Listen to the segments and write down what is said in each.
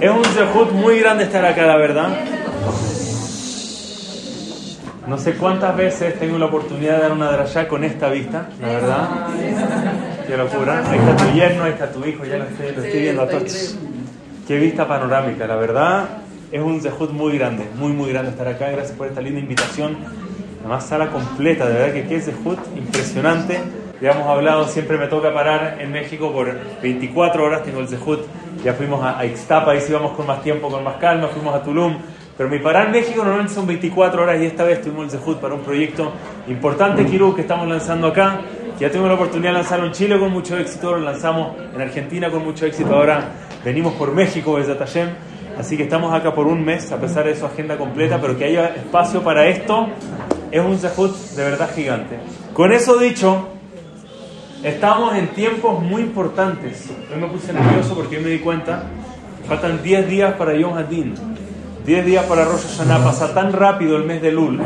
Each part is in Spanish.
Es un zehut muy grande estar acá, la verdad. No sé cuántas veces tengo la oportunidad de dar una drayá con esta vista, la verdad. Qué locura. Ahí está tu yerno, ahí está tu hijo, ya lo estoy, viendo a todos. Qué vista panorámica, la verdad. Es un zehut muy grande, muy, muy grande estar acá. Gracias por esta linda invitación. Además, sala completa, de verdad que qué zehut impresionante. Ya hemos hablado, siempre me toca parar en México por 24 horas, tengo el zehut. Ya fuimos a, Ixtapa, ahí sí vamos con más tiempo, con más calma, fuimos a Tulum. Pero mi parar en México normalmente son 24 horas y esta vez tuvimos el zehut para un proyecto importante, Kirú, que estamos lanzando acá. Ya tengo la oportunidad de lanzarlo en Chile con mucho éxito, lo lanzamos en Argentina con mucho éxito. Ahora venimos por México desde Tayem. Así que estamos acá por un mes, a pesar de su agenda completa, pero que haya espacio para esto es un zehut de verdad gigante. Con eso dicho, estamos en tiempos muy importantes. Hoy me puse nervioso porque me di cuenta, faltan 10 días para Yom Hadin, 10 días para Rosh Hashanah, pasa tan rápido el mes de Lul.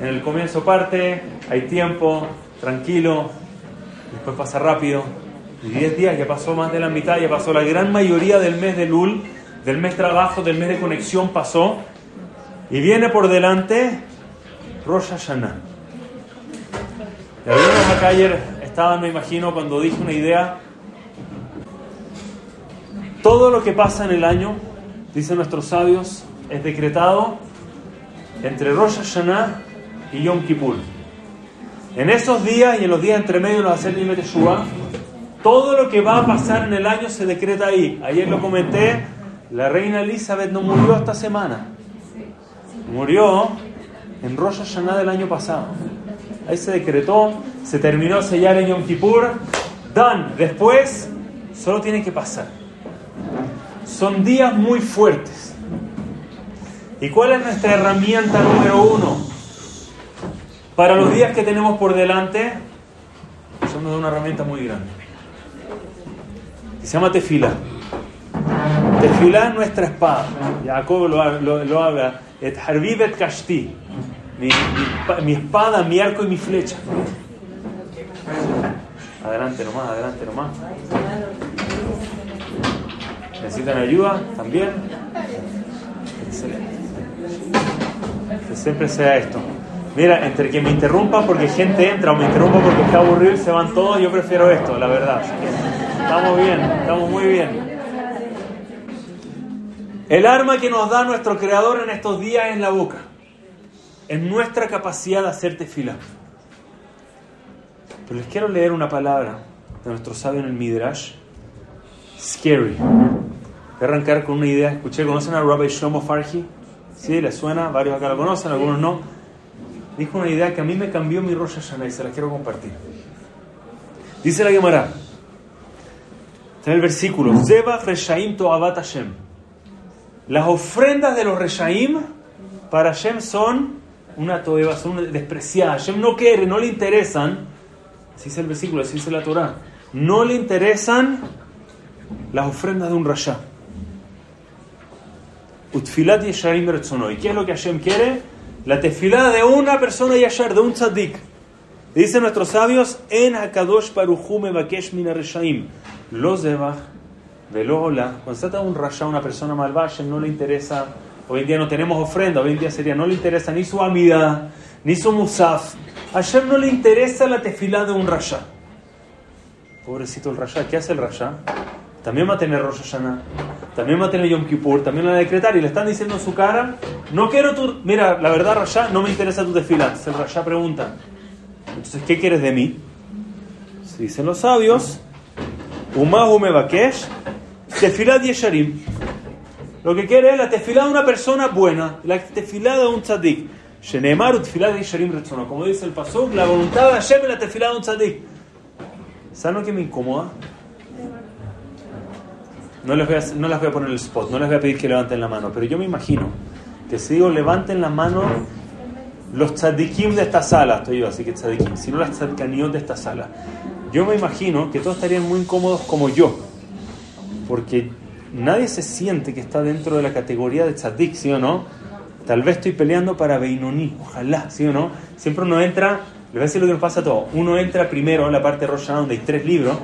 En el comienzo parte, hay tiempo, tranquilo, después pasa rápido. Y 10 días ya pasó más de la mitad, ya pasó la gran mayoría del mes de Lul del mes trabajo, del mes de conexión pasó y viene por delante Rosh Hashanah. Y algunos acá ayer estaban, me imagino, cuando dije una idea. Todo lo que pasa en el año, dicen nuestros sabios, es decretado entre Rosh Hashanah y Yom Kippur. En esos días y en los días entre medio de los hacer Teshuvah, todo lo que va a pasar en el año se decreta ahí. Ayer lo comenté, la reina Elizabeth no murió esta semana. Murió en Rosh Hashanah del año pasado. Ahí se decretó, se terminó sellar en Yom Kippur. Dan, después solo tiene que pasar. Son días muy fuertes. ¿Y cuál es nuestra herramienta número uno? Para los días que tenemos por delante, somos una herramienta muy grande. Se llama tefila. Tefilá nuestra espada. Jacob lo, lo, lo habla. Et harvivet kashti. Mi, mi, espada, mi arco y mi flecha. Adelante nomás, adelante nomás. ¿Necesitan ayuda también? Excelente. Que siempre sea esto. Mira, entre que me interrumpa porque gente entra o me interrumpa porque está aburrido se van todos, yo prefiero esto, la verdad. Estamos bien, estamos muy bien. El arma que nos da nuestro Creador en estos días es la boca. Es nuestra capacidad de hacer tefila. Pero les quiero leer una palabra de nuestro sabio en el Midrash. Scary. Voy a arrancar con una idea. Escuché, ¿conocen a Rabbi Shlomo Farhi? Sí, les suena, varios acá lo conocen, algunos no. Dijo una idea que a mí me cambió mi Rosh Hashanah y se la quiero compartir. Dice la Gemara, está en el versículo, Zeba Reshaim Toavat Hashem. Las ofrendas de los Reshaim para Hashem son una toeba, son despreciadas. Hashem no quiere, no le interesan. Así dice el versículo, así dice la Torah. No le interesan las ofrendas de un Rasha. Utfilat Yesharim ¿Y qué es lo que Hashem quiere? La tefilada de una persona yashar, de un tzaddik. Dicen nuestros sabios, en Hakadosh Baruchume Bakesh Mina Reshaim. Los Zebach Velola, cuando se trata de un rasha, una persona malvada, no le interesa, hoy en día no tenemos ofrenda, hoy en día sería, no le interesa ni su amida, ni su musaf. A Hashem no le interesa la tefilá de un rasha. Pobrecito el rasha, ¿qué hace el rasha? También va a tener Rosh también va a tener Yom Kippur, también va a decretar y le están diciendo en su cara, no quiero tu, mira, la verdad rasha, no me interesa tu tefilá. Entonces el rasha pregunta, entonces, ¿qué quieres de mí? Se dicen los sabios, Umahu Mebakesh, Tefilá Yesharim. Lo que quiere es la tefilá de una persona buena, la tefilá de un tzadik. Como dice el Pasuk, la voluntad de Hashem es la tefilá de un tzadik. ¿Saben lo que me incomoda? No les, voy a, no las voy a poner el spot, no les voy a pedir que levanten la mano, pero yo me imagino que si digo levanten la mano los tzadikim de esta sala, estoy yo, así que tzadikim, sino las tzadkaniot de esta sala. Yo me imagino que todos estarían muy incómodos como yo porque nadie se siente que está dentro de la categoría de tzadik, ¿sí o no? Tal vez estoy peleando para Beinoní, ojalá, ¿sí o no? Siempre uno entra, les voy a decir lo que nos pasa a todos, uno entra primero en la parte roja donde hay tres libros,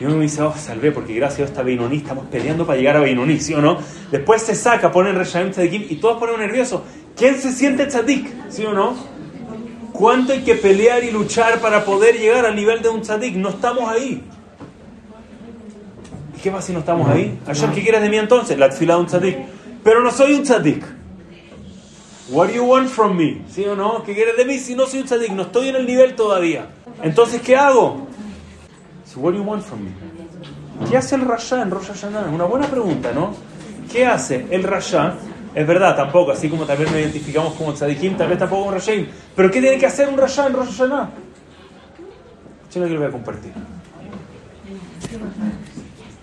Y uno me dice, oh, salvé, porque gracias a Dios está Beinoní, estamos peleando para llegar a Beinoní, ¿sí o no? Después se saca, ponen Reshaim Tzadikim y todos ponen nerviosos. ¿Quién se siente tzadik? ¿Sí o no? ¿Cuánto hay que pelear y luchar para poder llegar al nivel de un tzadik? No estamos ahí. ¿Y qué pasa si no estamos ahí? Ayer, ¿qué quieres de mí entonces? La tfila de un tzadik. Pero no soy un tzadik. What do you want from me? ¿Sí o no? ¿Qué quieres de mí si no soy un tzadik? No estoy en el nivel todavía. Entonces, ¿qué hago? what do you want from me? ¿Qué hace el Rasha en Rosh Hashanah? Una buena pregunta, ¿no? ¿Qué hace el Rasha? Es verdad, tampoco, así como vez nos identificamos como tzadikim, tal vez tampoco un Rashaim. Pero ¿qué tiene que hacer un Rasha en Rosh Hashanah? Yo lo que lo voy a compartir.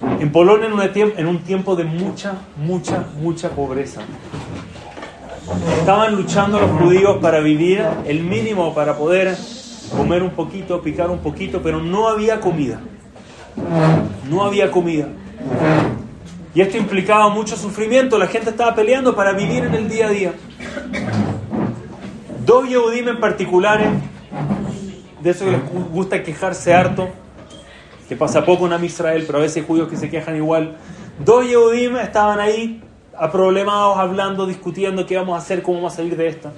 En Polonia, en un tiempo de mucha, mucha, mucha pobreza, estaban luchando los judíos para vivir el mínimo para poder comer un poquito, picar un poquito, pero no había comida. No había comida. Y esto implicaba mucho sufrimiento. La gente estaba peleando para vivir en el día a día. Dos Yehudim en particular, de eso les gusta quejarse harto, que pasa poco en Am Israel, pero a veces hay judíos que se quejan igual. Dos Yehudim estaban ahí, aproblemados, hablando, discutiendo qué vamos a hacer, cómo vamos a salir de esta.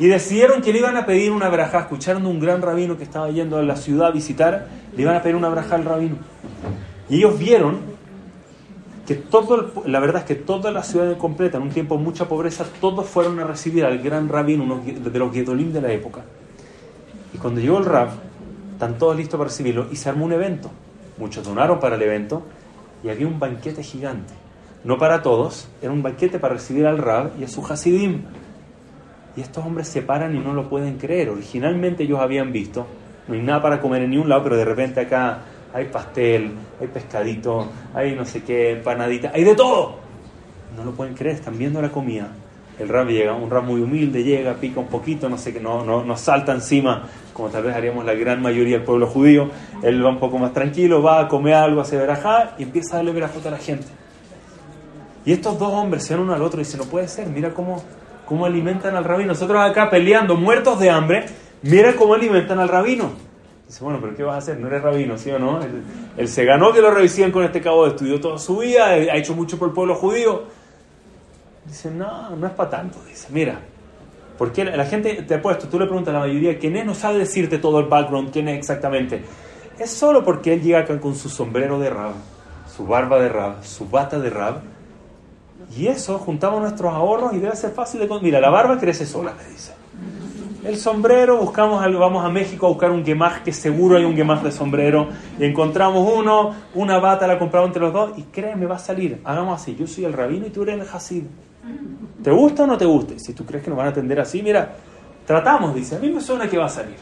Y decidieron que le iban a pedir una braja, escucharon un gran rabino que estaba yendo a la ciudad a visitar, le iban a pedir una braja al rabino. Y ellos vieron que todo, la verdad es que toda la ciudad completa, en un tiempo de mucha pobreza, todos fueron a recibir al gran rabino, uno de los Gedolim de la época. Y cuando llegó el rab, están todos listos para recibirlo y se armó un evento. Muchos donaron para el evento y había un banquete gigante. No para todos, era un banquete para recibir al rab y a su hasidim. Y estos hombres se paran y no lo pueden creer. Originalmente ellos habían visto, no hay nada para comer en ningún lado, pero de repente acá hay pastel, hay pescadito, hay no sé qué, empanadita, hay de todo. No lo pueden creer, están viendo la comida. El rab llega, un rab muy humilde, llega, pica un poquito, no sé qué, no, no, no salta encima, como tal vez haríamos la gran mayoría del pueblo judío. Él va un poco más tranquilo, va a comer algo, hace verajá y empieza a darle verajota a la gente. Y estos dos hombres se van uno al otro y dicen, no puede ser, mira cómo cómo alimentan al rabino. Nosotros acá peleando, muertos de hambre, mira cómo alimentan al rabino. Dice, bueno, pero ¿qué vas a hacer? No eres rabino, ¿sí o no? Él, se ganó que lo revisen con este cabo, estudió toda su vida, ha hecho mucho por el pueblo judío. Dice, no, no es para tanto. Dice, mira, porque la, gente, te ha puesto, tú le preguntas a la mayoría, ¿quién es? No sabe decirte todo el background, quién es exactamente. Es solo porque él llega acá con su sombrero de rab, su barba de rab, su bata de rab, y eso, juntamos nuestros ahorros y debe ser fácil de... Mira, la barba crece sola, me dice. El sombrero, buscamos algo, vamos a México a buscar un gemaj, que seguro hay un gemaj de sombrero, y encontramos uno, una bata la compramos entre los dos, y créeme, va a salir. Hagamos así, yo soy el rabino y tú eres el hasid. ¿Te gusta o no te gusta? Si tú crees que nos van a atender así, mira, tratamos, dice, a mí me suena que va a salir.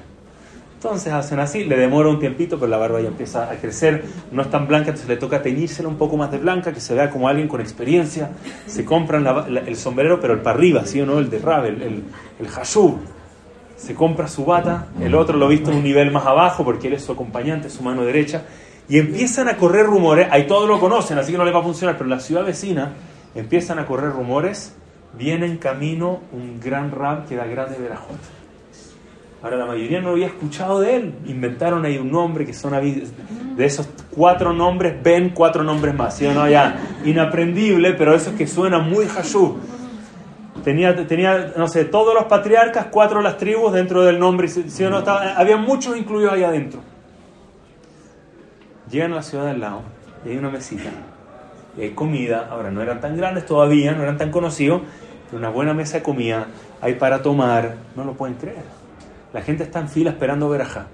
Entonces hacen así, le demora un tiempito, pero la barba ya empieza a crecer, no es tan blanca, entonces le toca teñírsela un poco más de blanca, que se vea como alguien con experiencia. Se compran el sombrero, pero el para arriba, ¿sí o no? El de Rab, el, el, Se compra su bata, el otro lo visto en un nivel más abajo, porque él es su acompañante, su mano derecha, y empiezan a correr rumores, ahí todos lo conocen, así que no le va a funcionar, pero la ciudad vecina empiezan a correr rumores, viene en camino un gran Rab que da grande verajot Ahora la mayoría no había escuchado de él. Inventaron ahí un nombre que son de esos cuatro nombres, ven cuatro nombres más. ¿sí o no? Ya, inaprendible, pero eso es que suena muy hashú. Tenía, tenía, no sé, todos los patriarcas, cuatro las tribus dentro del nombre. ¿sí o no? había muchos incluidos ahí adentro. Llegan a la ciudad del lado y hay una mesita. Y hay comida. Ahora no eran tan grandes todavía, no eran tan conocidos, pero una buena mesa de comida. Hay para tomar. No lo pueden creer la gente está en fila esperando verajá.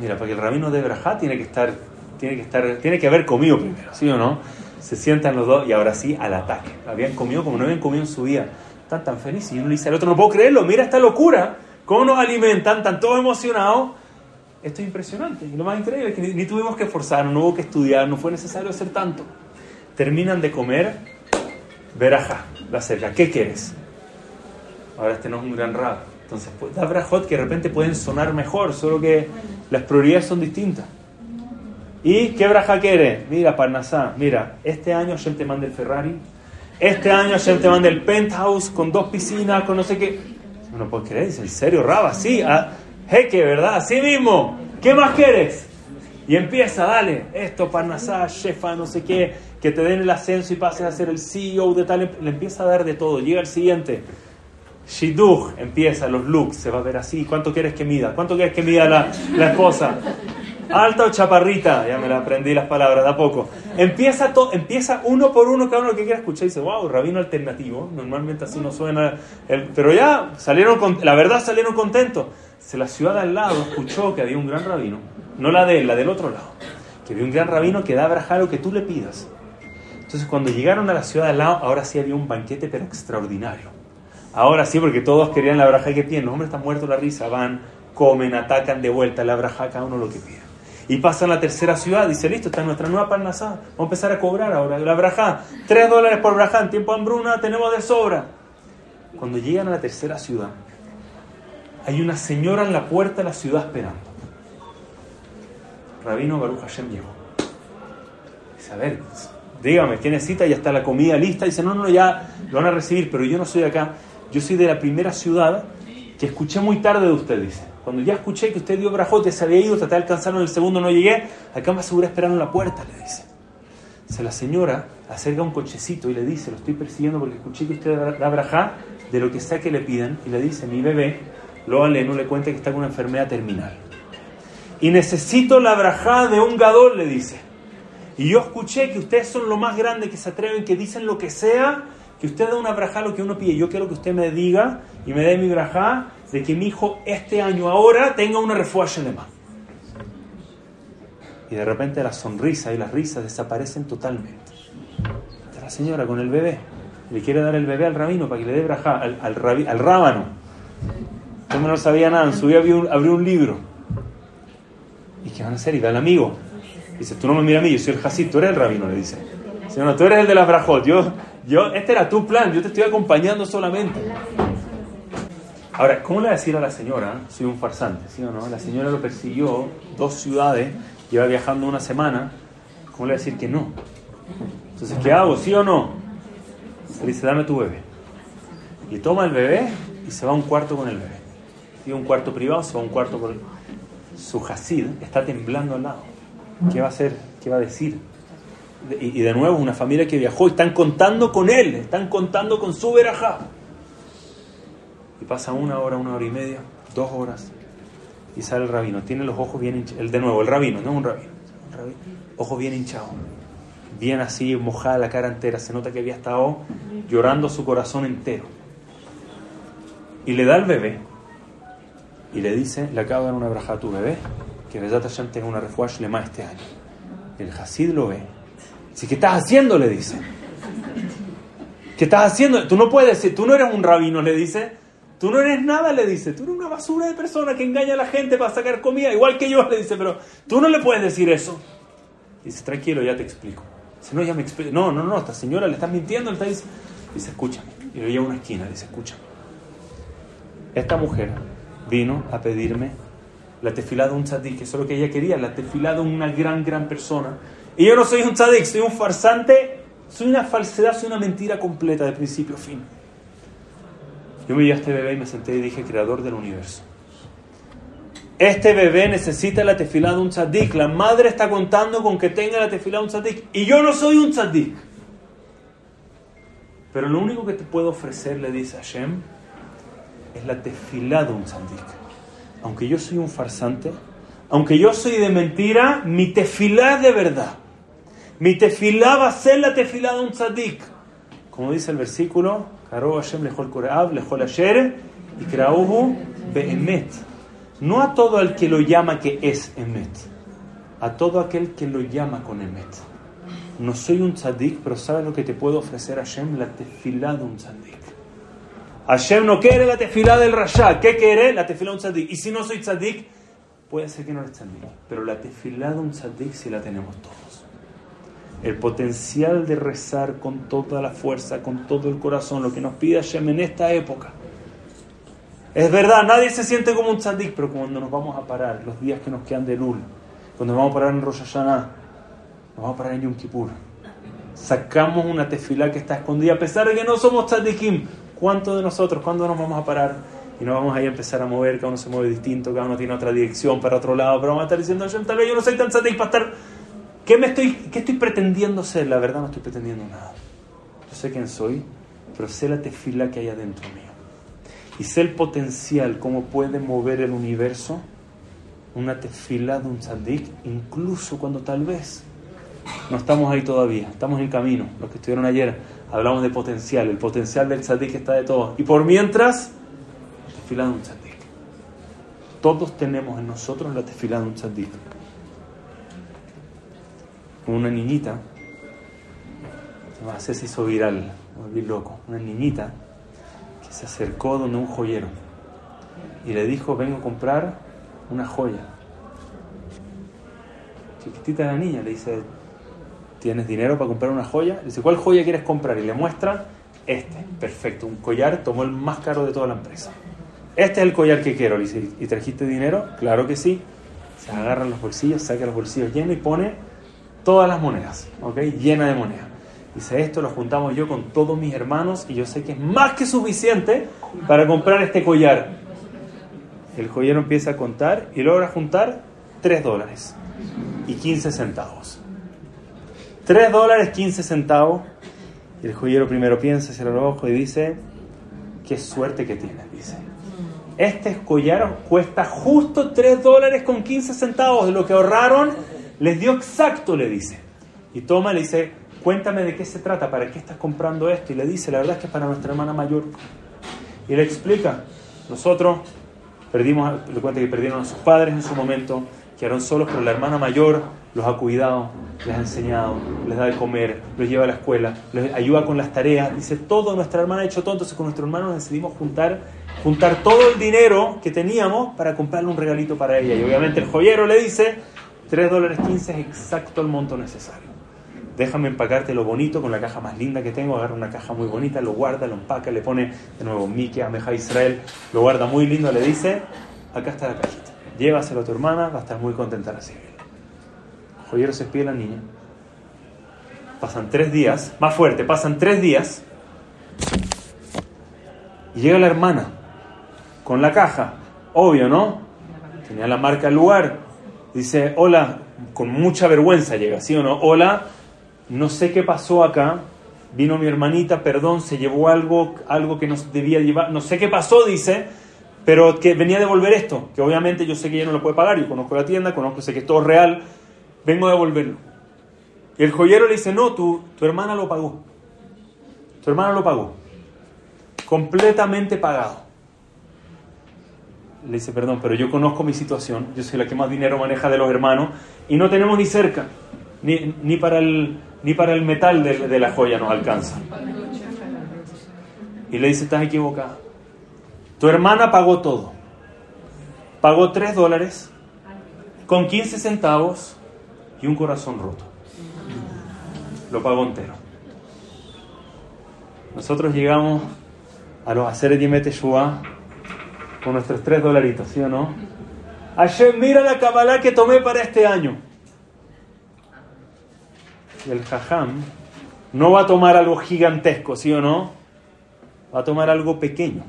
mira, para que el rabino de verajá tiene que estar, tiene que estar, tiene que haber comido primero, ¿sí o no? Se sientan los dos y ahora sí al ataque. Habían comido como no habían comido en su vida. Están tan felices. Y uno le dice al otro, no puedo creerlo, mira esta locura. ¿Cómo nos alimentan? Están todos emocionados. Esto es impresionante. Y lo más increíble es que ni, tuvimos que esforzar, no hubo que estudiar, no fue necesario hacer tanto. Terminan de comer verajá, la cerca. ¿Qué quieres? Ahora este no es un gran rap entonces, pues, da brajot que de repente pueden sonar mejor, solo que las prioridades son distintas. ¿Y qué braja quiere? Mira, Parnasá, mira, este año Hashem te manda el Ferrari, este año Hashem te manda el penthouse con dos piscinas, con no sé qué. No puedo creer, ¿en serio, Raba? Sí, a, jeque, ¿verdad? Así mismo. ¿Qué más quieres? Y empieza, dale, esto, Parnasá, Shefa, no sé qué, que te den el ascenso y pases a ser el CEO de tal. Le empieza a dar de todo. Llega el siguiente. Shidduch empieza, los looks, se va a ver así. ¿Cuánto quieres que mida? ¿Cuánto quieres que mida la, la esposa? Alta o chaparrita, ya me la aprendí las palabras de a poco. Empieza, to, empieza uno por uno cada uno que quiera escuchar y dice, wow, rabino alternativo. Normalmente así no suena. El, pero ya salieron, la verdad salieron contentos. La ciudad al lado escuchó que había un gran rabino, no la de la del otro lado, que había un gran rabino que da a lo que tú le pidas. Entonces cuando llegaron a la ciudad al lado, ahora sí había un banquete pero extraordinario. Ahora sí, porque todos querían la braja que piden. Los hombres están muertos la risa, van, comen, atacan de vuelta la braja cada uno lo que pide. Y pasan a la tercera ciudad, dice, listo, está nuestra nueva parnasá, vamos a empezar a cobrar ahora la braja, tres dólares por braja, en tiempo de hambruna tenemos de sobra. Cuando llegan a la tercera ciudad, hay una señora en la puerta de la ciudad esperando. Rabino Baruch Hashem llegó. Dice, a ver, dígame, ¿qué necesita? Ya está la comida lista. Dice, no, no, ya lo van a recibir, pero yo no soy acá. Yo soy de la primera ciudad que escuché muy tarde de usted, dice. Cuando ya escuché que usted dio brajote, se había ido, traté de alcanzarlo en el segundo, no llegué, acá me aseguré esperando en la puerta, le dice. Se la señora acerca un cochecito y le dice, lo estoy persiguiendo porque escuché que usted da brajá de lo que sea que le pidan, y le dice, mi bebé, lo no le cuenta que está con una enfermedad terminal. Y necesito la brajá de un gadol, le dice. Y yo escuché que ustedes son lo más grande que se atreven, que dicen lo que sea, que usted da una brajá lo que uno pide. Yo quiero que usted me diga y me dé mi brajá de que mi hijo este año ahora tenga una refuerzo más. Y de repente la sonrisa y las risas desaparecen totalmente. Está la señora con el bebé. Le quiere dar el bebé al rabino para que le dé brajá, al, al, al rábano. Yo no sabía nada. En su día abrió un, abrió un libro. ¿Y qué van a hacer? Y va el amigo. Dice, tú no me miras a mí, yo soy el Hasid, tú eres el rabino, le dice. Dice, no, tú eres el de la brajot. Yo, yo, este era tu plan, yo te estoy acompañando solamente. Ahora, ¿cómo le va a decir a la señora? Soy un farsante, ¿sí o no? La señora lo persiguió dos ciudades, lleva viajando una semana. ¿Cómo le va a decir que no? Entonces, ¿qué hago? ¿Sí o no? Se dice, dame tu bebé. Y toma el bebé y se va a un cuarto con el bebé. Un cuarto privado, se va a un cuarto con Su Hasid está temblando al lado. ¿Qué va a hacer? ¿Qué va a decir? Y, de nuevo, una familia que viajó están contando con él, están contando con su verajá. Y pasa una hora, una hora y media, dos horas, y sale el rabino. Tiene los ojos bien hinchados. El, de nuevo, el rabino, no un rabino. Un rabino. Ojos bien hinchados. Bien así, mojada la cara entera. Se nota que había estado llorando su corazón entero. Y le da al bebé. Y le dice, le acabo de dar una braja a tu bebé, que Besat Hashem tenga una refuerzo lema este año. El Hasid lo ve. Dice, ¿qué estás haciendo? Le dice. ¿Qué estás haciendo? Tú no puedes decir, tú no eres un rabino, le dice. Tú no eres nada, le dice. Tú eres una basura de persona que engaña a la gente para sacar comida, igual que yo, le dice. Pero tú no le puedes decir eso. Dice, tranquilo, ya te explico. Dice, no, ya me explico. No, no, no, esta señora le está mintiendo. Le está diciendo. Dice, escúchame. Y lo lleva a una esquina. Dice, escúchame. Esta mujer vino a pedirme la tefilá de un tzadik, que eso es lo que ella quería, la tefilá de una gran, gran persona. Y yo no soy un tzadik, soy un farsante, soy una falsedad, soy una mentira completa de principio a fin. Yo me vi a este bebé y me senté y dije, creador del universo. Este bebé necesita la tefilá de un tzadik. La madre está contando con que tenga la tefilá de un tzadik. Y yo no soy un tzadik. Pero lo único que te puedo ofrecer, le dice Hashem, es la tefilá de un tzadik. Aunque yo soy un farsante, aunque yo soy de mentira, mi tefilá es de verdad. Mi tefilá va a ser la tefilá de un tzadik. Como dice el versículo, y No a todo el que lo llama que es Emet, a todo aquel que lo llama con Emet. No soy un tzadik, pero ¿sabes lo que te puedo ofrecer Hashem? La tefilá de un tzadik. Hashem no quiere la tefilá del rasha. ¿Qué quiere? La tefilá de un tzadik. Y si no soy tzadik, puede ser que no eres tzadik. Pero la tefilá de un tzadik sí la tenemos todos el potencial de rezar con toda la fuerza, con todo el corazón, lo que nos pide Hashem en esta época. Es verdad, nadie se siente como un tzadik, pero cuando nos vamos a parar, los días que nos quedan de Lul, cuando nos vamos a parar en Rosh Hashanah, nos vamos a parar en Yom Kippur, sacamos una tefilá que está escondida, a pesar de que no somos tzadikim, ¿cuántos de nosotros, cuándo nos vamos a parar y no vamos ahí a empezar a mover, cada uno se mueve distinto, cada uno tiene otra dirección para otro lado, pero vamos a estar diciendo, yo tal vez yo no soy tan satisfecho para estar... ¿Qué, me estoy, ¿Qué estoy pretendiendo ser? La verdad no estoy pretendiendo nada. Yo sé quién soy, pero sé la tefila que hay adentro mío. Y sé el potencial, cómo puede mover el universo una tefila de un tzadik, incluso cuando tal vez no estamos ahí todavía, estamos en camino. Los que estuvieron ayer hablamos de potencial, el potencial del tzadik está de todo. Y por mientras, tefila de un tzadik. Todos tenemos en nosotros la tefila de un tzadik. Una niñita, se se hizo viral, muy loco, una niñita que se acercó donde un joyero y le dijo, vengo a comprar una joya. Chiquitita la niña, le dice, ¿tienes dinero para comprar una joya? Dice, ¿cuál joya quieres comprar? Y le muestra este, perfecto, un collar, tomó el más caro de toda la empresa. Este es el collar que quiero, le dice, ¿y trajiste dinero? Claro que sí. Se agarra los bolsillos, saca los bolsillos llenos y pone todas las monedas, ¿ok? Llena de monedas. Dice, esto lo juntamos yo con todos mis hermanos y yo sé que es más que suficiente para comprar este collar. El joyero empieza a contar y logra juntar 3 dólares y 15 centavos. 3 dólares 15 centavos. Y el joyero primero piensa, cierra los ojos y dice, qué suerte que tienes, dice. Este collar cuesta justo 3 dólares con 15 centavos. De lo que ahorraron, les dio exacto, le dice. Y toma, le dice, cuéntame de qué se trata, para qué estás comprando esto. Y le dice, la verdad es que es para nuestra hermana mayor. Y le explica, nosotros perdimos, le cuenta que perdieron a sus padres en su momento, quedaron solos, pero la hermana mayor los ha cuidado, les ha enseñado, les da de comer, los lleva a la escuela, les ayuda con las tareas. Dice, todo, nuestra hermana ha hecho todo, entonces con nuestro hermano decidimos juntar, juntar todo el dinero que teníamos para comprarle un regalito para ella. Y obviamente el joyero le dice, 3 dólares 15 es exacto el monto necesario. Déjame empacarte lo bonito con la caja más linda que tengo. Agarra una caja muy bonita, lo guarda, lo empaca, le pone de nuevo Mickey, Ameja Israel, lo guarda muy lindo, le dice, acá está la cajita. Llévaselo a tu hermana, va a estar muy contenta la Joyero se despide la niña. Pasan tres días, más fuerte, pasan tres días. Y llega la hermana con la caja. Obvio, ¿no? Tenía la marca del lugar. Dice, hola, con mucha vergüenza llega, ¿sí o no? Hola, no sé qué pasó acá. Vino mi hermanita, perdón, se llevó algo, algo que no debía llevar. No sé qué pasó, dice, pero que venía a devolver esto, que obviamente yo sé que ella no lo puede pagar. Yo conozco la tienda, conozco, sé que es todo real. Vengo a devolverlo. Y el joyero le dice, no, tu, tu hermana lo pagó. Tu hermana lo pagó. Completamente pagado. Le dice, perdón, pero yo conozco mi situación. Yo soy la que más dinero maneja de los hermanos. Y no tenemos ni cerca. Ni, ni para, el, ni para el metal de, de la joya nos alcanza. Y le dice, estás equivocada. Tu hermana pagó todo. Pagó 3 dólares con 15 centavos y un corazón roto. Lo pagó entero. Nosotros llegamos a los haceres de Meteshua con nuestros 3 dolaritos, ¿sí o no? Ayer mira la Kabbalah que tomé para este año. Y el Jajam no va a tomar algo gigantesco, ¿sí o no? Va a tomar algo pequeño.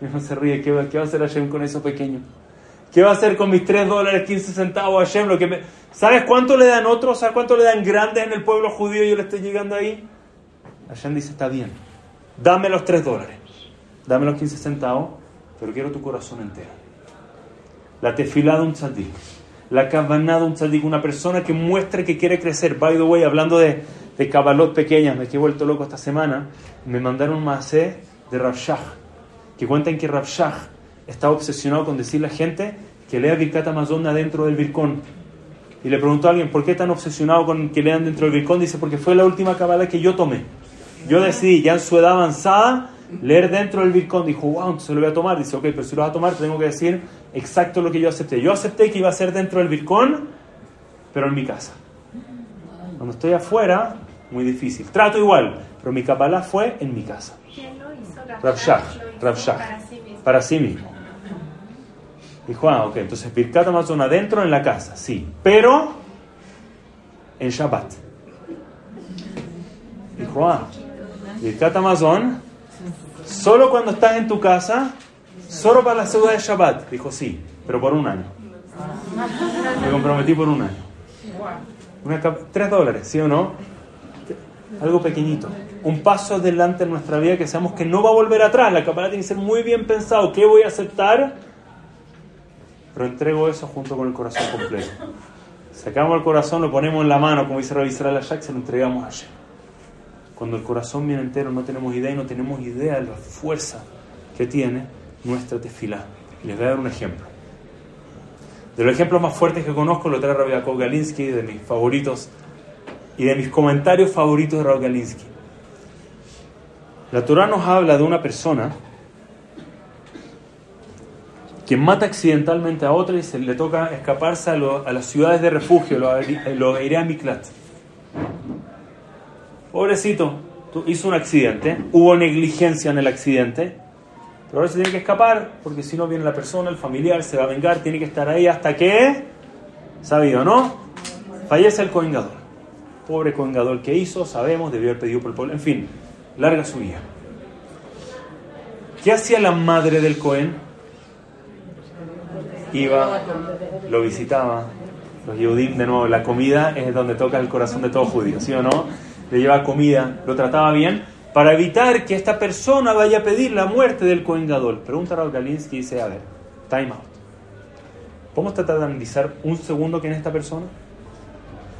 Y no se ríe, ¿qué va, qué va a hacer Hashem con eso pequeño? ¿Qué va a hacer con mis 3 dólares 15 centavos Hashem? Lo que me... ¿Sabes cuánto le dan otros? ¿Sabes cuánto le dan grandes en el pueblo judío y yo le estoy llegando ahí? Hashem dice, está bien, dame los 3 dólares, dame los 15 centavos, pero quiero tu corazón entero. La tefilá de un tzadik, la kavaná de un tzadik, una persona que muestra que quiere crecer. By the way, hablando de, de cabalot pequeñas, me he vuelto loco esta semana, me mandaron un macé de Rav Shach, que cuentan que Rav Shach está obsesionado con decirle a la gente que lea Birkat Amazon adentro del Birkón. Y le preguntó a alguien, ¿por qué tan obsesionado con que lean dentro del Birkón? Dice, porque fue la última cabala que yo tomé. Yo decidí, ya en su edad avanzada, leer dentro del Birkón. Dijo, wow, entonces lo voy a tomar. Dice, ok, pero si lo vas a tomar, te tengo que decir exacto lo que yo acepté. Yo acepté que iba a ser dentro del Birkón, pero en mi casa. Cuando estoy afuera, muy difícil. Trato igual, pero mi cabala fue en mi casa. Rav Shach, Rav Shach, para sí mismo. Dijo, ah, ok, entonces Birkat Amazon adentro en la casa, sí, pero en Shabbat. Dijo, ah, Birkat Amazon solo cuando estás en tu casa Solo para la ciudad de Shabbat. Dijo, sí, pero por un año. Me comprometí por un año. Una tres dólares, ¿sí o no? Algo pequeñito. Un paso adelante en nuestra vida que sabemos que no va a volver atrás. La capacidad tiene que ser muy bien pensado. ¿Qué voy a aceptar? Pero entrego eso junto con el corazón completo. Sacamos el corazón, lo ponemos en la mano, como dice Rabbi Israel Ashak, se lo entregamos a Hashem. Cuando el corazón viene entero, no tenemos idea y no tenemos idea de la fuerza que tiene nuestra tefilá. Les voy a dar un ejemplo. De los ejemplos más fuertes que conozco lo trae Rabbi Yaakov Galinsky, de mis favoritos y de mis comentarios favoritos de Rabbi Galinsky. La Torah nos habla de una persona que mata accidentalmente a otra y se le toca escaparse a, las ciudades de refugio, lo iré a Miklat. Pobrecito, hizo un accidente, hubo negligencia en el accidente, pero ahora se tiene que escapar porque si no viene la persona, el familiar, se va a vengar, tiene que estar ahí hasta que, sabido, ¿no? Fallece el coengador. Pobre coengador que hizo, sabemos, debió haber pedido por el pueblo. En fin, larga su vida. ¿Qué hacía la madre del Cohen? Iba, lo visitaba. Los Yehudim, de nuevo, la comida es donde toca el corazón de todo judío, ¿sí o no? Le llevaba comida, lo trataba bien, para evitar que esta persona vaya a pedir la muerte del Cohen Gadol. Pregunta a Galinsky y dice, a ver, time out. ¿Podemos tratar de analizar un segundo quién es esta persona?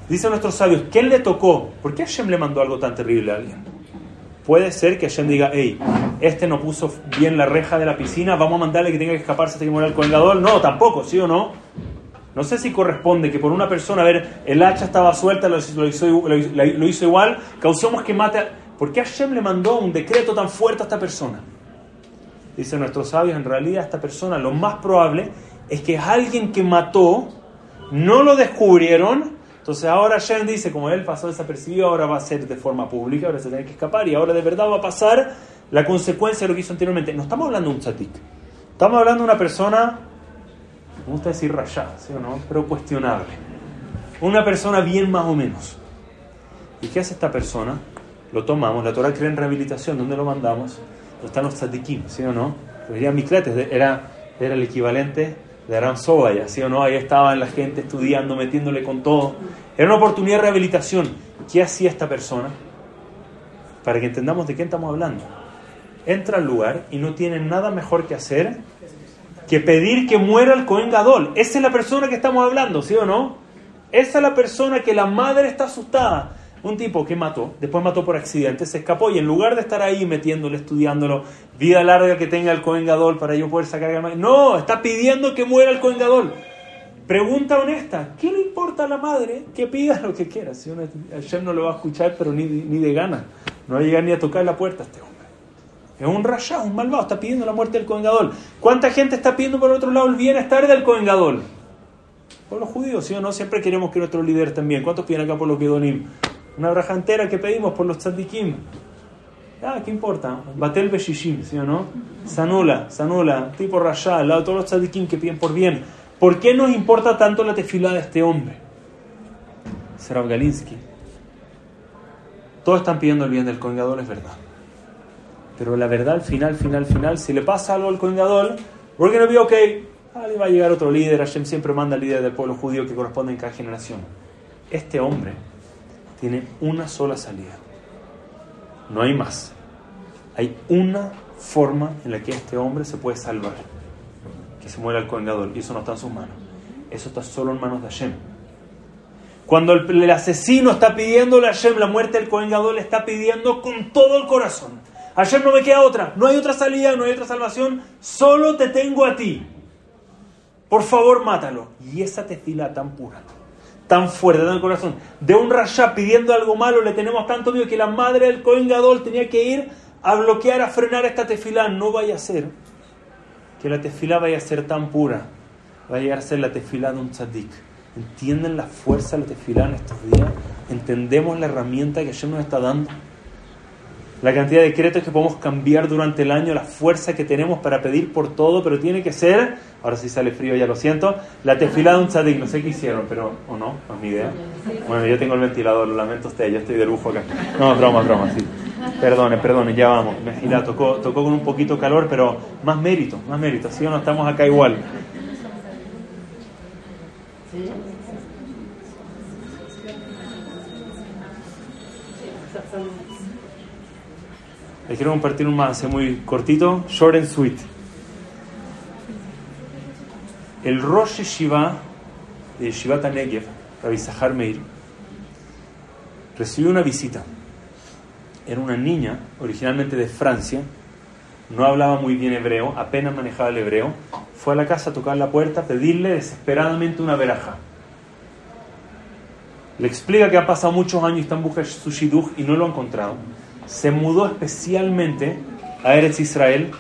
Dicen nuestros sabios, ¿quién le tocó? ¿Por qué Hashem le mandó algo tan terrible a alguien? Puede ser que Hashem diga, hey, este no puso bien la reja de la piscina, vamos a mandarle que tenga que escaparse hasta que muera el Cohen Gadol. No, tampoco, ¿sí o no? No sé si corresponde que por una persona, a ver, el hacha estaba suelta, lo hizo, lo hizo igual, causamos que mate... A, ¿Por qué Hashem le mandó un decreto tan fuerte a esta persona? Dicen nuestros sabios, en realidad esta persona lo más probable es que es alguien que mató, no lo descubrieron, entonces ahora Hashem dice, como él pasó desapercibido, ahora va a ser de forma pública, ahora se tiene que escapar y ahora de verdad va a pasar la consecuencia de lo que hizo anteriormente. No estamos hablando de un tzatik, estamos hablando de una persona, me gusta decir rayada, ¿sí o no? Pero cuestionable. Una persona bien más o menos. ¿Y qué hace esta persona? lo tomamos, la Torah cree en rehabilitación, ¿dónde lo mandamos? Están los tzadikim, ¿sí o no? Pues ya Mikletes era, era el equivalente de Aram Sobaya, ¿sí o no? Ahí estaban la gente estudiando, metiéndole con todo. Era una oportunidad de rehabilitación. ¿Qué hacía esta persona? Para que entendamos de qué estamos hablando. Entra al lugar y no tiene nada mejor que hacer que pedir que muera el Cohen Gadol. Esa es la persona que estamos hablando, ¿sí o no? Esa es la persona que la madre está asustada un tipo que mató, después mató por accidente, se escapó y en lugar de estar ahí metiéndolo, estudiándolo, vida larga que tenga el Coengadol para yo poder sacar el No, está pidiendo que muera el Coengadol. Pregunta honesta, ¿qué le importa a la madre que pida lo que quiera? Si uno, Hashem no lo va a escuchar, pero ni, de gana. No va a llegar ni a tocar la puerta este hombre. Es un rayá, un malvado, está pidiendo la muerte del Coengadol. ¿Cuánta gente está pidiendo por otro lado el bienestar del Coengadol? Por los judíos, ¿sí o no? Siempre queremos que nuestro líder también. ¿Cuántos piden acá por los Gedonim? Una braja entera que pedimos por los tzadikim. Ah, ¿qué importa? Batel Beshishim, ¿sí o no? Sanula, Sanula, tipo Rashá, al lado de todos los tzadikim que piden por bien. ¿Por qué nos importa tanto la tefilá de este hombre? Serab Galinsky. Todos están pidiendo el bien del coengador, es verdad. Pero la verdad, al final, final, final, si le pasa algo al coengador, porque no vio que ah, va a llegar otro líder, Hashem siempre manda al líder del pueblo judío que corresponde en cada generación. Este hombre tiene una sola salida. No hay más. Hay una forma en la que este hombre se puede salvar. Que se muera el coengador. Y eso no está en sus manos. Eso está solo en manos de Hashem. Cuando el, asesino está pidiéndole a Hashem la muerte del coengador, le está pidiendo con todo el corazón. Hashem no me queda otra. No hay otra salida, no hay otra salvación. Solo te tengo a ti. Por favor, mátalo. Y esa tefila tan pura tan fuerte, tan el corazón, de un rasha pidiendo algo malo, le tenemos tanto miedo que la madre del Cohen Gadol tenía que ir a bloquear, a frenar esta tefilá. No vaya a ser que la tefilá vaya a ser tan pura, vaya a ser la tefilá de un tzadik. ¿Entienden la fuerza de la tefilá en estos días? ¿Entendemos la herramienta que Hashem nos está dando? La cantidad de decretos que podemos cambiar durante el año, la fuerza que tenemos para pedir por todo, pero tiene que ser, ahora sí sale frío, ya lo siento, la tefilá de un tzadik, no sé qué hicieron, pero, o no, no es mi idea. Bueno, yo tengo el ventilador, lo lamento usted, yo estoy de lujo acá. No, broma, broma, sí. Perdone, perdone, ya vamos. Mira, tocó, tocó con un poquito calor, pero más mérito, más mérito. Así no estamos acá igual. Les quiero compartir un más muy cortito, short and sweet. El Rosh Shiva de Shivat Negev, Rabbi Sahar Meir, recibió una visita. Era una niña, originalmente de Francia, no hablaba muy bien hebreo, apenas manejaba el hebreo. Fue a la casa a tocar la puerta, pedirle desesperadamente una veraja. Le explica que ha pasado muchos años y está en busca de su y no lo ha encontrado. Se mudó especialmente a Eretz Israel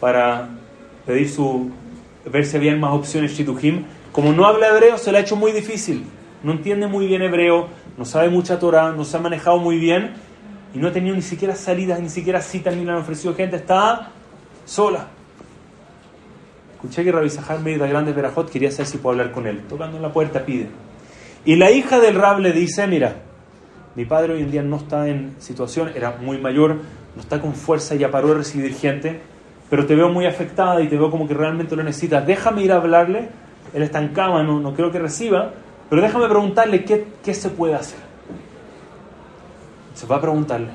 para pedir su ver si había más opciones shidduchim. Como no habla hebreo, se le ha hecho muy difícil. No entiende muy bien hebreo, no sabe mucha Torah, no se ha manejado muy bien y no ha tenido ni siquiera salidas, ni siquiera citas, ni le han ofrecido gente. Está sola. Escuché que Rabbi Sahar Meida Grandes Berajot quería saber si puedo hablar con él. Tocando en la puerta pide. Y la hija del Rab le dice, mira, mi padre hoy en día no está en situación, era muy mayor, no está con fuerza, ya paró de recibir gente, pero te veo muy afectada y te veo como que realmente lo necesitas. Déjame ir a hablarle, él está cama, no, no creo que reciba, pero déjame preguntarle qué, qué se puede hacer. Se va a preguntarle,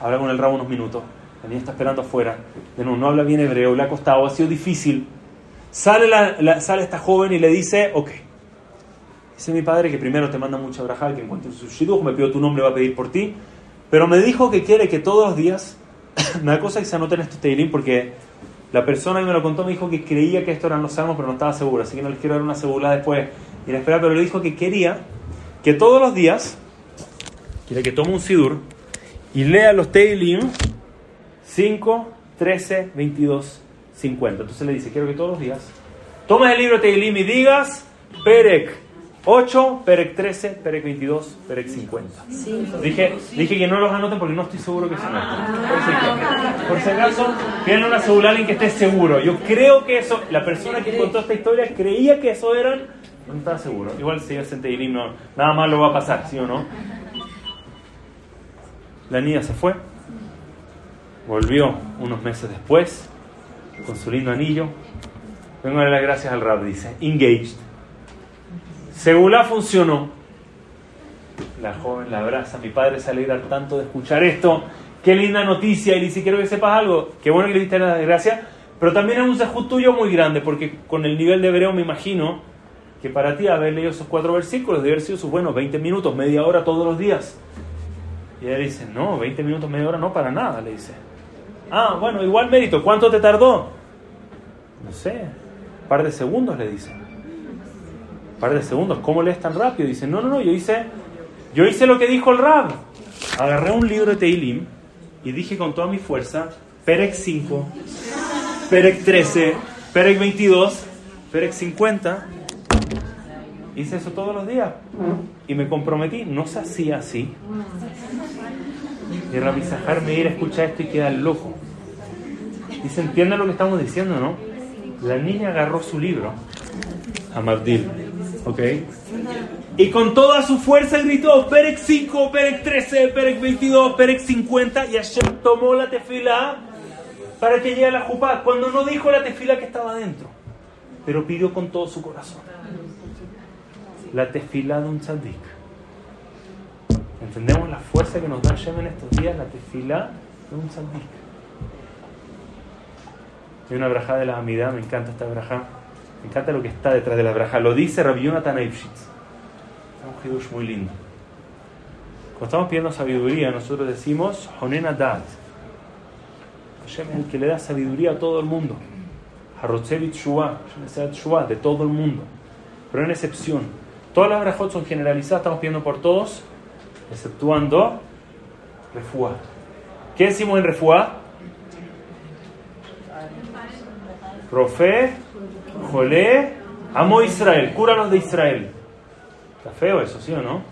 habla con el rabo unos minutos, la niña está esperando afuera, de no habla bien hebreo, le ha costado, ha sido difícil. Sale, la, sale esta joven y le dice, ok, Dice mi padre que primero te manda mucha braja, que encuentre su shidduch, me pidió tu nombre, va a pedir por ti. Pero me dijo que quiere que todos los días, una cosa que se anoten estos teilim, porque la persona que me lo contó me dijo que creía que esto eran los salmos, pero no estaba seguro, así que no les quiero dar una segura después y la espera, pero le dijo que quería que todos los días, quiere que tome un sidur y lea los teilim 5, 13, 22, 50. Entonces le dice, quiero que todos los días tomes el libro Teilim y digas, Perek 8, Perec 13, Perec 22, Perec 50. Dije, dije que no los anoten porque no estoy seguro que se anoten. Por si acaso, tienen una segura alguien que esté seguro. Yo creo que eso, la persona que contó esta historia creía que eso eran, no estaba seguro. Igual si el Teilim no, nada más lo va a pasar, ¿sí o no? La niña se fue, volvió unos meses después con su lindo anillo. Vengo a dar las gracias al rap, dice, engaged Segula funcionó. La joven la abraza, mi padre se alegra tanto de escuchar esto. Qué linda noticia y dice, quiero que sepas algo. Qué bueno que le diste la desgracia. Pero también es un sejud tuyo muy grande, porque con el nivel de hebreo me imagino que para ti haber leído esos cuatro versículos debe haber sido sus buenos 20 minutos, media hora todos los días. Y ella dice, no, 20 minutos, media hora, no para nada, le dice. Ah, bueno, igual mérito, ¿cuánto te tardó? No sé, un par de segundos, le dice par de segundos, ¿cómo lees tan rápido? Dice, no, no, no, yo hice, yo hice lo que dijo el Rab. Agarré un libro de Teilim y dije con toda mi fuerza, Perec 5, Perec 13, Perec 22, Perec 50. Hice eso todos los días y me comprometí. No se hacía así. Y Rabbi Zahar me ir escucha esto y queda loco. Dice, entiende lo que estamos diciendo, ¿no? La niña agarró su libro, a Mabdil ¿Ok? Y con toda su fuerza gritó, Perec 5, Perec 13, Perec 22, Perec 50, y Hashem tomó la tefila para que llegue a la jupá, cuando no dijo la tefila que estaba dentro, pero pidió con todo su corazón. La tefila de un tzadik. ¿Entendemos la fuerza que nos da Hashem en estos días? La tefila de un tzadik. Hay una brajada de la amidad, me encanta esta brajada me encanta lo que está detrás de la braja. Lo dice Rabbi Yonatan Es un hidush muy lindo. Cuando estamos pidiendo sabiduría, nosotros decimos Honen Adat. Hashem es el que le da sabiduría a todo el mundo. Harotzevit Shua, de todo el mundo. Pero en excepción. Todas las brajot son generalizadas, estamos pidiendo por todos, exceptuando Refuá. ¿Qué decimos en Refuá? Profe Jolé, amo Israel, cúranos de Israel. Está feo eso, ¿sí o no?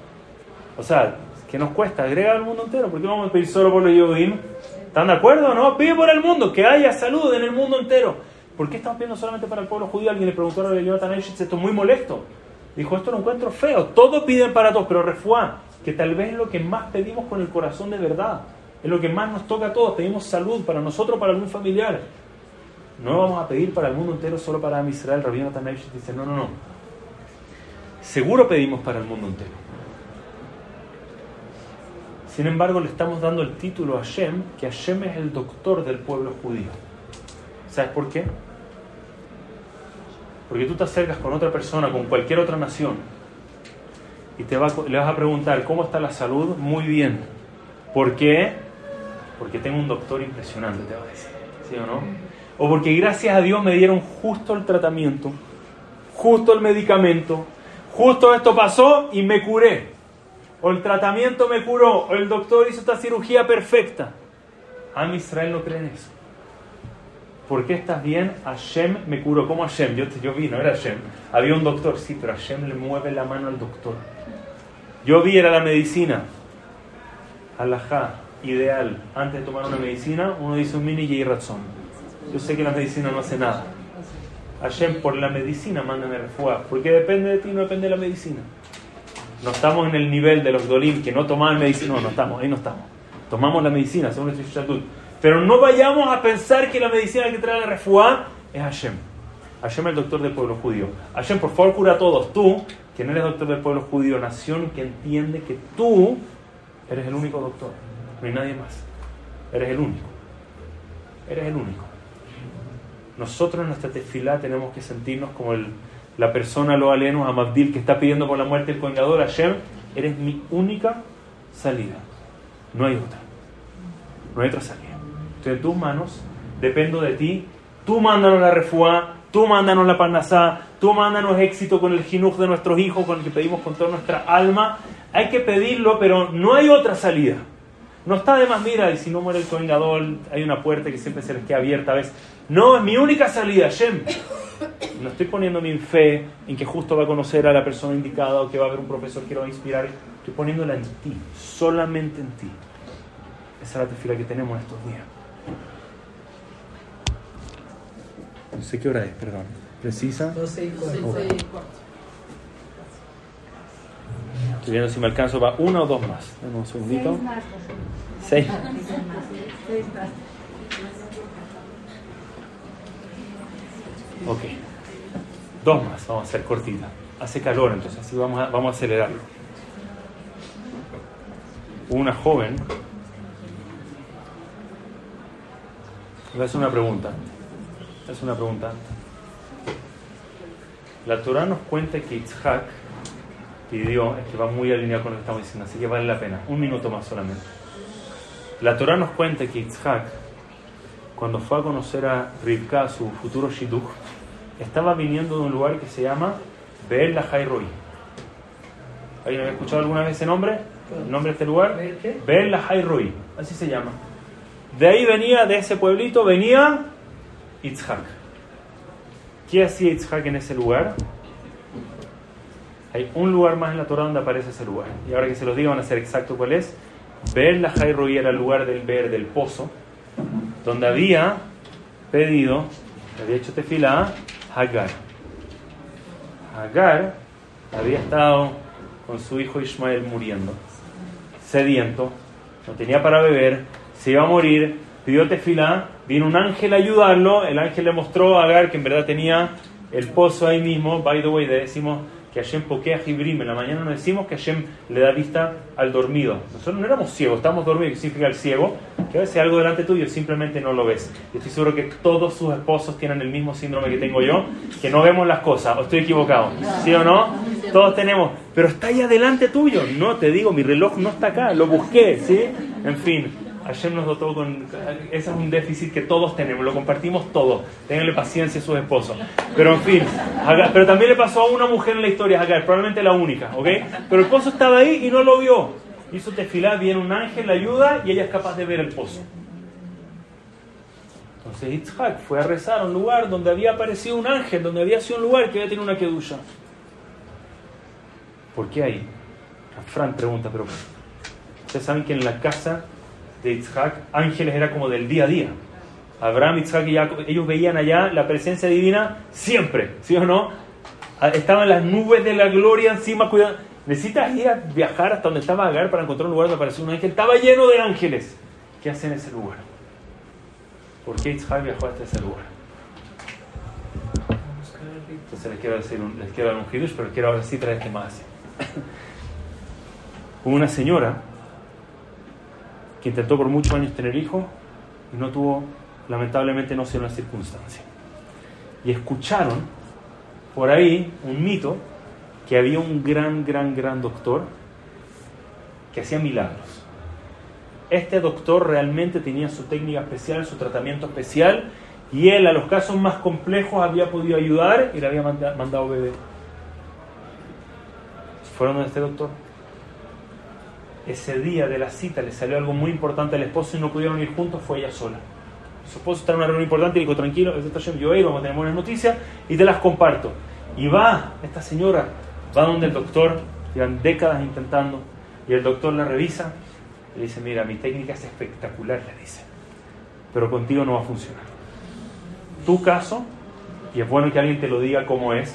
O sea, ¿qué nos cuesta? Agrega al mundo entero. ¿Por qué vamos a pedir solo por los Yodim? ¿Están de acuerdo o no? Pide por el mundo, que haya salud en el mundo entero. ¿Por qué estamos pidiendo solamente para el pueblo judío? Alguien le preguntó a Jonathan Eschitz, esto es muy molesto. Dijo, esto lo encuentro feo. Todos piden para todos, pero refuá, que tal vez es lo que más pedimos con el corazón de verdad. Es lo que más nos toca a todos. Pedimos salud para nosotros, para algún familiar. No vamos a pedir para el mundo entero, solo para Israel. Rabino Tanaish dice, no, no, no. Seguro pedimos para el mundo entero. Sin embargo, le estamos dando el título a Hashem, que Hashem es el doctor del pueblo judío. ¿Sabes por qué? Porque tú te acercas con otra persona, con cualquier otra nación, y te le vas a preguntar, ¿cómo está la salud? Muy bien. ¿Por qué? Porque tengo un doctor impresionante, te va a decir. ¿Sí o no? O porque gracias a Dios me dieron justo el tratamiento, justo el medicamento, justo esto pasó y me curé o el tratamiento me curó, o el doctor hizo esta cirugía perfecta. A Israel no creen eso. ¿Por qué estás bien? Hashem me curó. ¿Cómo Hashem? Yo, yo vi, no era Hashem. Había un doctor, sí, pero Hashem le mueve la mano al doctor. Yo vi, era la medicina. Alajá, ideal. Antes de tomar una medicina, uno dice un mini y razón. Yo sé que la medicina no hace nada. Hashem, por la medicina, mándame refuá. Porque depende de ti, no depende de la medicina. No estamos en el nivel de los dolim que no tomaban medicina. No, no estamos, ahí no estamos. Tomamos la medicina según el salud. Pero no vayamos a pensar que la medicina que trae la refuá es Hashem. Hashem es el doctor del pueblo judío. Hashem, por favor, cura a todos. Tú, que no eres doctor del pueblo judío, nación que entiende que tú eres el único doctor. No hay nadie más. Eres el único. Eres el único. Nosotros en nuestra tefilá tenemos que sentirnos como el la persona lo aleno a Mabdil que está pidiendo por la muerte del coinador, Hashem, eres mi única salida. No hay otra. No hay otra salida. Estoy en tus manos, dependo de ti. Tú mándanos la refuá, tú mándanos la parnasá, tú mándanos éxito con el jinuj de nuestros hijos, con el que pedimos con toda nuestra alma. Hay que pedirlo, pero no hay otra salida. No está de más, mira, y si no muere el coinador, hay una puerta que siempre se les queda abierta a. No, es mi única salida, Hashem. No estoy poniendo mi fe en que justo va a conocer a la persona indicada o que va a haber un profesor que lo va a inspirar. Estoy poniéndola en ti, solamente en ti. Esa es la tefila que tenemos estos días. No sé qué hora es, perdón. ¿Precisa? 12 y Estoy viendo si me alcanzo para una o dos más. Dame un segundito. Seis más. Seis más. Ok. Dos más, vamos a hacer cortita. Hace calor, entonces así vamos a, vamos a acelerarlo. Una joven. Le hace una pregunta. Es una pregunta. La Torah nos cuenta que Itzhak pidió, es que va muy alineado con lo que estamos diciendo, así que vale la pena. Un minuto más solamente. La Torah nos cuenta que Itzhak, cuando fue a conocer a Rivka, su futuro Shidduch, estaba viniendo de un lugar que se llama Be'el Lahai Roi. ¿Alguien había escuchado alguna vez ese nombre? ¿El nombre de este lugar? Be'el Lahai Roi, así se llama. De ahí venía, de ese pueblito, venía Itzhak. ¿Qué hacía Itzhak en ese lugar? Hay un lugar más en la Torah donde aparece ese lugar. Y ahora que se los diga van a ser exacto cuál es. Be'el Lahai Roi era el lugar del ver del pozo, donde había pedido, había hecho tefilá Hagar. Hagar había estado con su hijo Ismael muriendo, sediento, no tenía para beber, se iba a morir, pidió tefilá, vino un ángel a ayudarlo, el ángel le mostró a Hagar que en verdad tenía el pozo ahí mismo, by the way, decimos que Hashem pokea Jibrim. En la mañana nos decimos que Hashem le da vista al dormido. Nosotros no éramos ciegos, estamos dormidos. ¿Qué significa el ciego? Que a veces algo delante tuyo simplemente no lo ves. Y estoy seguro que todos sus esposos tienen el mismo síndrome que tengo yo, que no vemos las cosas. ¿O estoy equivocado? ¿Sí o no? Todos tenemos. Pero está ahí adelante tuyo. No, te digo, mi reloj no está acá. Lo busqué, ¿sí? En fin. Hashem nos dotó con... Ese es un déficit que todos tenemos, lo compartimos todos. Ténganle paciencia a sus esposos. Pero en fin, pero también le pasó a una mujer en la historia, Hagar, probablemente la única, ¿ok? Pero el pozo estaba ahí y no lo vio. Hizo tefilar, viene un ángel, la ayuda y ella es capaz de ver el pozo. Entonces Yitzhak fue a rezar a un lugar donde había aparecido un ángel, donde había sido un lugar que había tenido una kedusha. ¿Por qué ahí? Fran pregunta, pero ustedes saben que en la casa de Isaac, ángeles era como del día a día. Abraham, Isaac y Jacob, ellos veían allá la presencia divina siempre, ¿sí o no? Ah, estaban las nubes de la gloria encima, cuidado. Necesitas ir a viajar hasta donde estaba Agar para encontrar un lugar donde apareció un ángel. Estaba lleno de ángeles. ¿qué hace en ese lugar? ¿Por qué Itzhak viajó hasta ese lugar? Entonces les quiero, decir les quiero dar un hidush, pero quiero ahora sí traer este más. Una señora que intentó por muchos años tener hijos y no tuvo, lamentablemente no se dio una circunstancia. Y escucharon por ahí un mito que había un gran, gran, gran doctor que hacía milagros. Este doctor realmente tenía su técnica especial, su tratamiento especial, y él a los casos más complejos había podido ayudar y le había mandado bebé. Fueron donde este doctor. Ese día de la cita le salió algo muy importante al esposo y no pudieron ir juntos, fue ella sola. Su esposo está en una reunión importante y dijo, tranquilo, yo voy vamos a tener buenas noticias y te las comparto. Y va esta señora, va donde el doctor, llevan décadas intentando, y el doctor la revisa y le dice, mira, mi técnica es espectacular, le dice, pero contigo no va a funcionar. Tu caso, y es bueno que alguien te lo diga cómo es,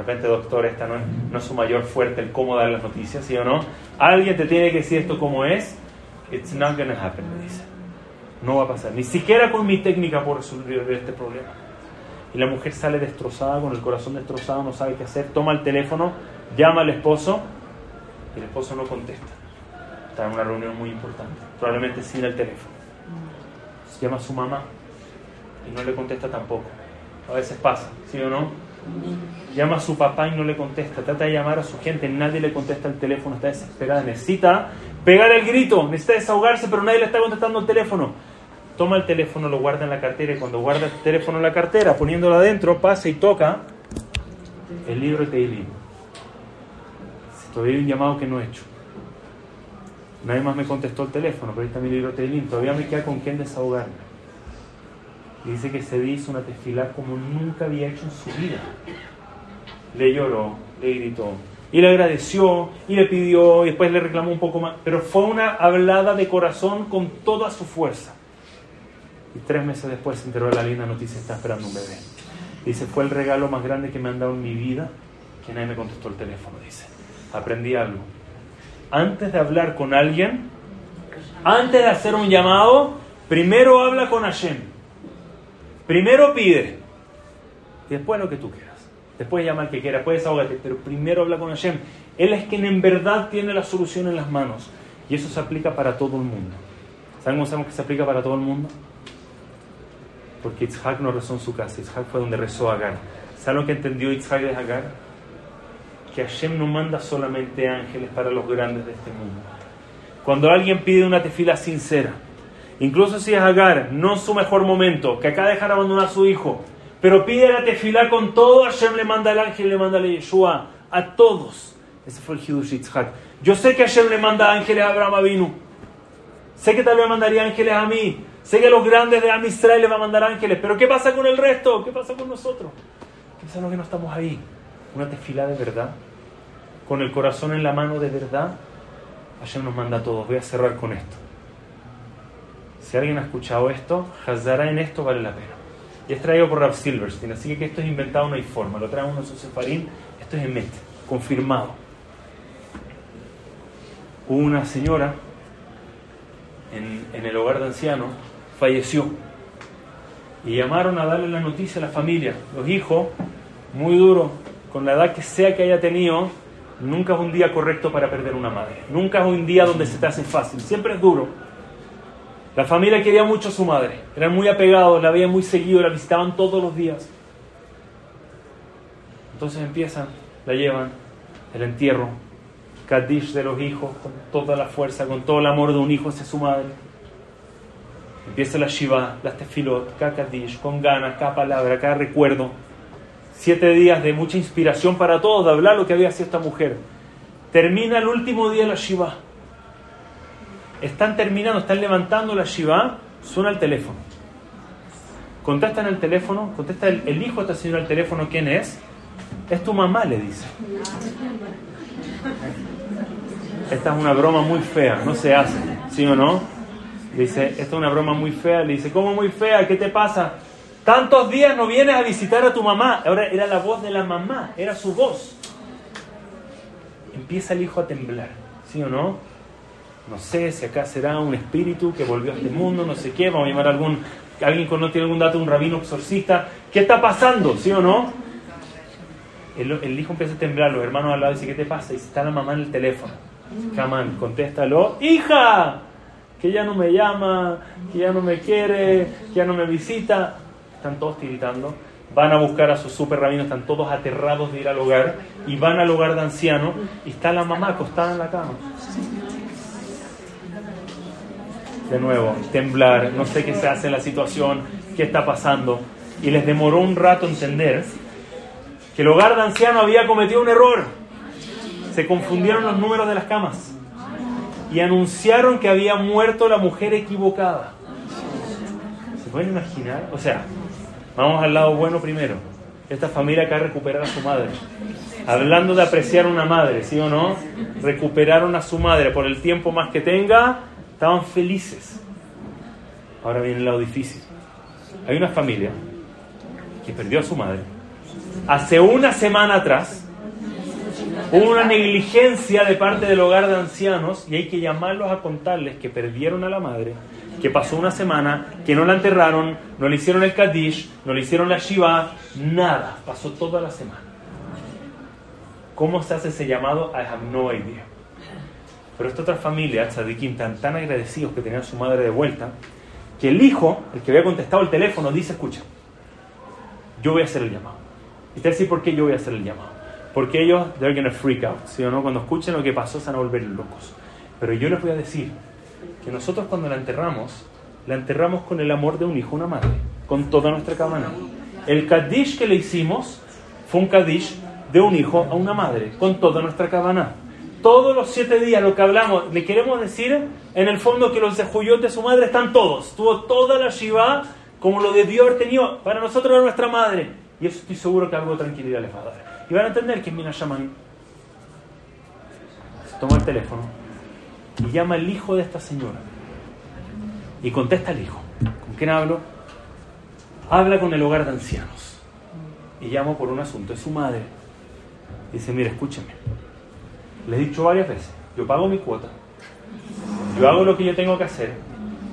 repente, doctor, esta no es, no es su mayor fuerte el cómo dar las noticias, ¿sí o no? Alguien te tiene que decir esto como es, it's not gonna happen, le dice. No va a pasar, ni siquiera con mi técnica por resolver este problema. Y la mujer sale destrozada, con el corazón destrozado, no sabe qué hacer, toma el teléfono, llama al esposo y el esposo no contesta. Está en una reunión muy importante, probablemente sin el teléfono. llama a su mamá y no le contesta tampoco. A veces pasa, ¿sí o no? Llama a su papá y no le contesta. Trata de llamar a su gente, nadie le contesta el teléfono, está desesperada. Necesita pegar el grito, necesita desahogarse, pero nadie le está contestando el teléfono. Toma el teléfono, lo guarda en la cartera y cuando guarda el teléfono en la cartera, poniéndolo adentro, pasa y toca el libro de Teilim. Todavía hay un llamado que no he hecho. Nadie más me contestó el teléfono, pero ahí está mi libro de Teilim. Todavía me queda con quién desahogarme. Dice que se hizo una tefilá como nunca había hecho en su vida. Le lloró, le gritó, y le agradeció, y le pidió, y después le reclamó un poco más. Pero fue una hablada de corazón con toda su fuerza. Y tres meses después se enteró de la linda noticia, está esperando un bebé. Dice, fue el regalo más grande que me han dado en mi vida, que nadie me contestó el teléfono, dice. Aprendí algo. Antes de hablar con alguien, antes de hacer un llamado, primero habla con Hashem. Primero pide después lo que tú quieras. Después llama al que quiera, puedes ahogarte, pero primero habla con Hashem. Él es quien en verdad tiene la solución en las manos. Y eso se aplica para todo el mundo. ¿Saben cómo sabemos que se aplica para todo el mundo? Porque Itzhak no rezó en su casa, Itzhak fue donde rezó Agar. ¿Saben lo que entendió Itzhak de Agar? Que Hashem no manda solamente ángeles para los grandes de este mundo. Cuando alguien pide una tefila sincera, Incluso si es Agar, no su mejor momento, que de dejar abandonar a su hijo, pero pide la tefilá con todo, Hashem le manda al ángel, le manda a Yeshua, a todos. Ese fue el Hidush Yitzhak. Yo sé que Hashem le manda ángeles a Abraham Avinu. Sé que tal vez mandaría ángeles a mí. Sé que los grandes de Am Israel le va a mandar ángeles. Pero ¿qué pasa con el resto? ¿Qué pasa con nosotros? ¿Qué pasa que no estamos ahí? Una tefilá de verdad. Con el corazón en la mano de verdad. Hashem nos manda a todos. Voy a cerrar con esto. Si alguien ha escuchado esto, Hazara en esto vale la pena. Y es traído por Rav Silverstein, así que esto es inventado no hay forma. Lo trae uno en su sefarín, esto es Emet, confirmado. Una señora en, en el hogar de ancianos, falleció. Y llamaron a darle la noticia a la familia. Los hijos, muy duro, con la edad que sea que haya tenido, nunca es un día correcto para perder una madre. Nunca es un día donde se te hace fácil. Siempre es duro. La familia quería mucho a su madre, eran muy apegados, la veían muy seguido, la visitaban todos los días. Entonces empiezan, la llevan, el entierro, Kadish de los hijos, con toda la fuerza, con todo el amor de un hijo hacia su madre. Empieza la Shiva, las tefilot, cada Kadish, con ganas, cada palabra, cada recuerdo. Siete días de mucha inspiración para todos, de hablar lo que había sido esta mujer. Termina el último día la Shiva están terminando, están levantando la Shiva, suena el teléfono. Contestan el teléfono, contesta el, hijo está haciendo el teléfono, ¿quién es? Es tu mamá, le dice. Esta es una broma muy fea, no se hace, ¿sí o no? dice, esta es una broma muy fea. Le dice, ¿cómo muy fea? ¿Qué te pasa? Tantos días no vienes a visitar a tu mamá. Ahora era la voz de la mamá, era su voz. Empieza el hijo a temblar, ¿sí o no? No sé si acá será un espíritu que volvió a este mundo, no sé qué, vamos a llamar a algún, alguien que no tiene algún dato, un rabino exorcista, ¿qué está pasando? ¿Sí o no? El, hijo empieza a temblar, los hermanos al lado dicen, ¿qué te pasa? Y está la mamá en el teléfono. Camán, contéstalo, hija, que ya no me llama, que ya no me quiere, que ya no me visita. Están todos tiritando. Van a buscar a sus super rabinos, están todos aterrados de ir al hogar y van al hogar de ancianos y está la mamá acostada en la cama. De nuevo, temblar, no sé qué se hace la situación, qué está pasando. Y les demoró un rato entender que el hogar de ancianos había cometido un error. Se confundieron los números de las camas y anunciaron que había muerto la mujer equivocada. ¿Se pueden imaginar? O sea, vamos al lado bueno primero. Esta familia acá recuperaron a su madre. Hablando de apreciar una madre, ¿sí o no? Recuperaron a su madre por el tiempo más que tenga, estaban felices. Ahora viene el lado difícil. Hay una familia que perdió a su madre. Hace una semana atrás Hubo una negligencia de parte del hogar de ancianos y hay que llamarlos a contarles que perdieron a la madre, que pasó una semana, que no la enterraron, no le hicieron el Kaddish, no le hicieron la Shiva, nada, pasó toda la semana. ¿Cómo se hace ese llamado? I have no idea. Pero esta otra familia, Tzadikim, tan, tan agradecidos que tenían a su madre de vuelta, que el hijo, el que había contestado el teléfono, dice, escucha, yo voy a hacer el llamado. Y te decir por qué yo voy a hacer el llamado. Porque ellos, they're gonna freak out, ¿sí o no? Cuando escuchen lo que pasó, se van a volver locos. Pero yo les voy a decir que nosotros cuando la enterramos, la enterramos con el amor de un hijo, una madre, con toda nuestra cabana. El Kaddish que le hicimos fue un Kaddish de un hijo a una madre, con toda nuestra cabana. Todos los siete días lo que hablamos, le queremos decir en el fondo que los de Juyot de su madre están todos. Tuvo toda la Shiva como lo debió haber tenido para nosotros era nuestra madre. Y eso estoy seguro que algo de tranquilidad les va a dar. Y van a entender que es Mina Shaman. Toma el teléfono y llama al hijo de esta señora. Y contesta al hijo. ¿Con quién hablo? Habla con el hogar de ancianos. Y llamo por un asunto. Es su madre. Dice, mire, escúcheme. Le he dicho varias veces, yo pago mi cuota. Yo hago lo que yo tengo que hacer.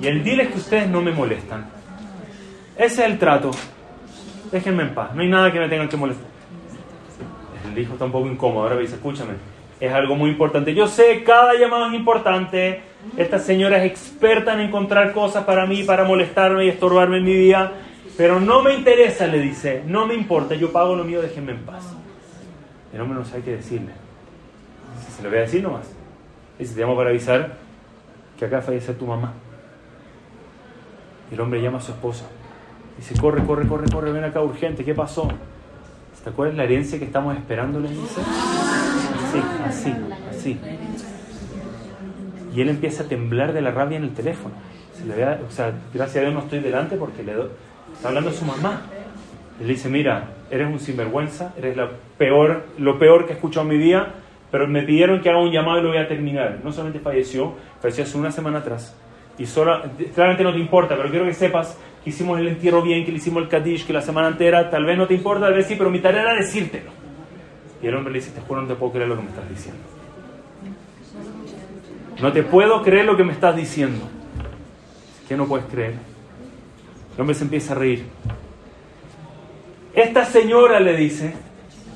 Y el deal es que ustedes no me molestan. Ese es el trato. Déjenme en paz. No hay nada que me tengan que molestar el hijo está un poco incómodo. Ahora me dice, escúchame, es algo muy importante. Yo sé, cada llamado es importante. Esta señora es experta en encontrar cosas para mí, para molestarme y estorbarme en mi vida. Pero no me interesa, le dice, no me importa, yo pago lo mío, déjenme en paz. El hombre no sabe qué decirle. Se lo voy a decir nomás. Dice, te llamo para avisar que acá fallece tu mamá. El hombre llama a su esposa. Dice, corre, corre, corre, corre, ven acá urgente, ¿qué pasó? ¿Te acuerdas la herencia que estamos esperando? Le dice. Así, así, así. Y él empieza a temblar de la rabia en el teléfono. Se le ve, o sea, gracias a Dios no estoy delante porque le está hablando a su mamá. le dice, mira, eres un sinvergüenza, eres la peor, lo peor que he escuchado en mi vida, pero me pidieron que haga un llamado y lo voy a terminar. No solamente falleció, falleció hace una semana atrás. Y solo, claramente no te importa, pero quiero que sepas que hicimos el entierro bien, que le hicimos el Kaddish, que la semana entera, tal vez no te importa, tal vez sí, pero mi tarea era decírtelo. Y el hombre le dice, te juro, no te puedo creer lo que me estás diciendo. No te puedo creer lo que me estás diciendo. ¿Qué no puedes creer? El hombre se empieza a reír. Esta señora le dice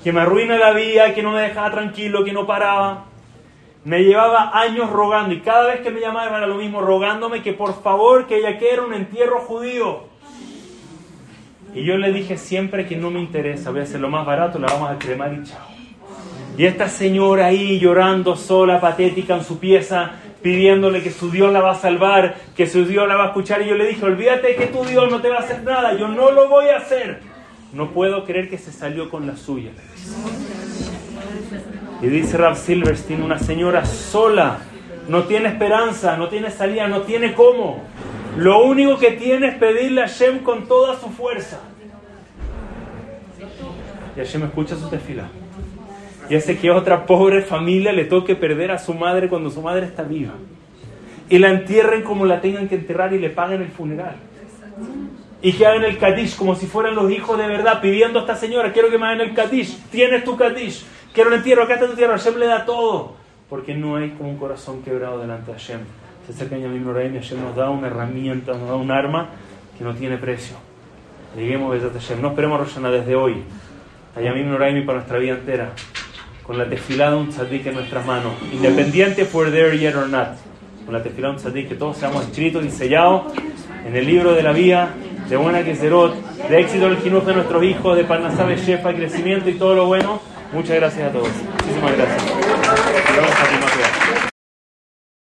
que me arruina la vida, que no me dejaba tranquilo, que no paraba. Me llevaba años rogando y cada vez que me llamaba era lo mismo, rogándome que por favor que ella quiera un entierro judío. Y yo le dije siempre que no me interesa, voy a hacer lo más barato, la vamos a cremar y chao. Y esta señora ahí llorando sola, patética en su pieza, pidiéndole que su Dios la va a salvar, que su Dios la va a escuchar. Y yo le dije, olvídate que tu Dios no te va a hacer nada, yo no lo voy a hacer. No puedo creer que se salió con la suya. Y dice Rav Silverstein, una señora sola, no tiene esperanza, no tiene salida, no tiene cómo. Lo único que tiene es pedirle a Hashem con toda su fuerza. Y Hashem escucha su tefila. Y hace que otra pobre familia le toque perder a su madre cuando su madre está viva. Y la entierren como la tengan que enterrar y le paguen el funeral. Y que hagan el Kadish como si fueran los hijos de verdad, pidiendo a esta señora, quiero que me hagan el Kadish. Tienes tu Kadish. Quiero el entierro, acá está tu tierra. Hashem le da todo. porque no hay como un corazón quebrado delante de Hashem. Se acerca a Yamim Noraim y Hashem nos da una herramienta, nos da un arma que no tiene precio. Lleguemos a Hashem. No esperemos Roshana desde hoy. A Yamim Noraim para nuestra vida entera. Con la tefilá de un tzadik en nuestras manos. Independiente for there yet or not. Con la tefilá de un tzadik que todos seamos escritos y sellados en el libro de la vida de buena Keserot, de éxito del jinuj de nuestros hijos, de Parnasabe Shefa, crecimiento y todo lo bueno. Muchas gracias a todos. Muchísimas gracias.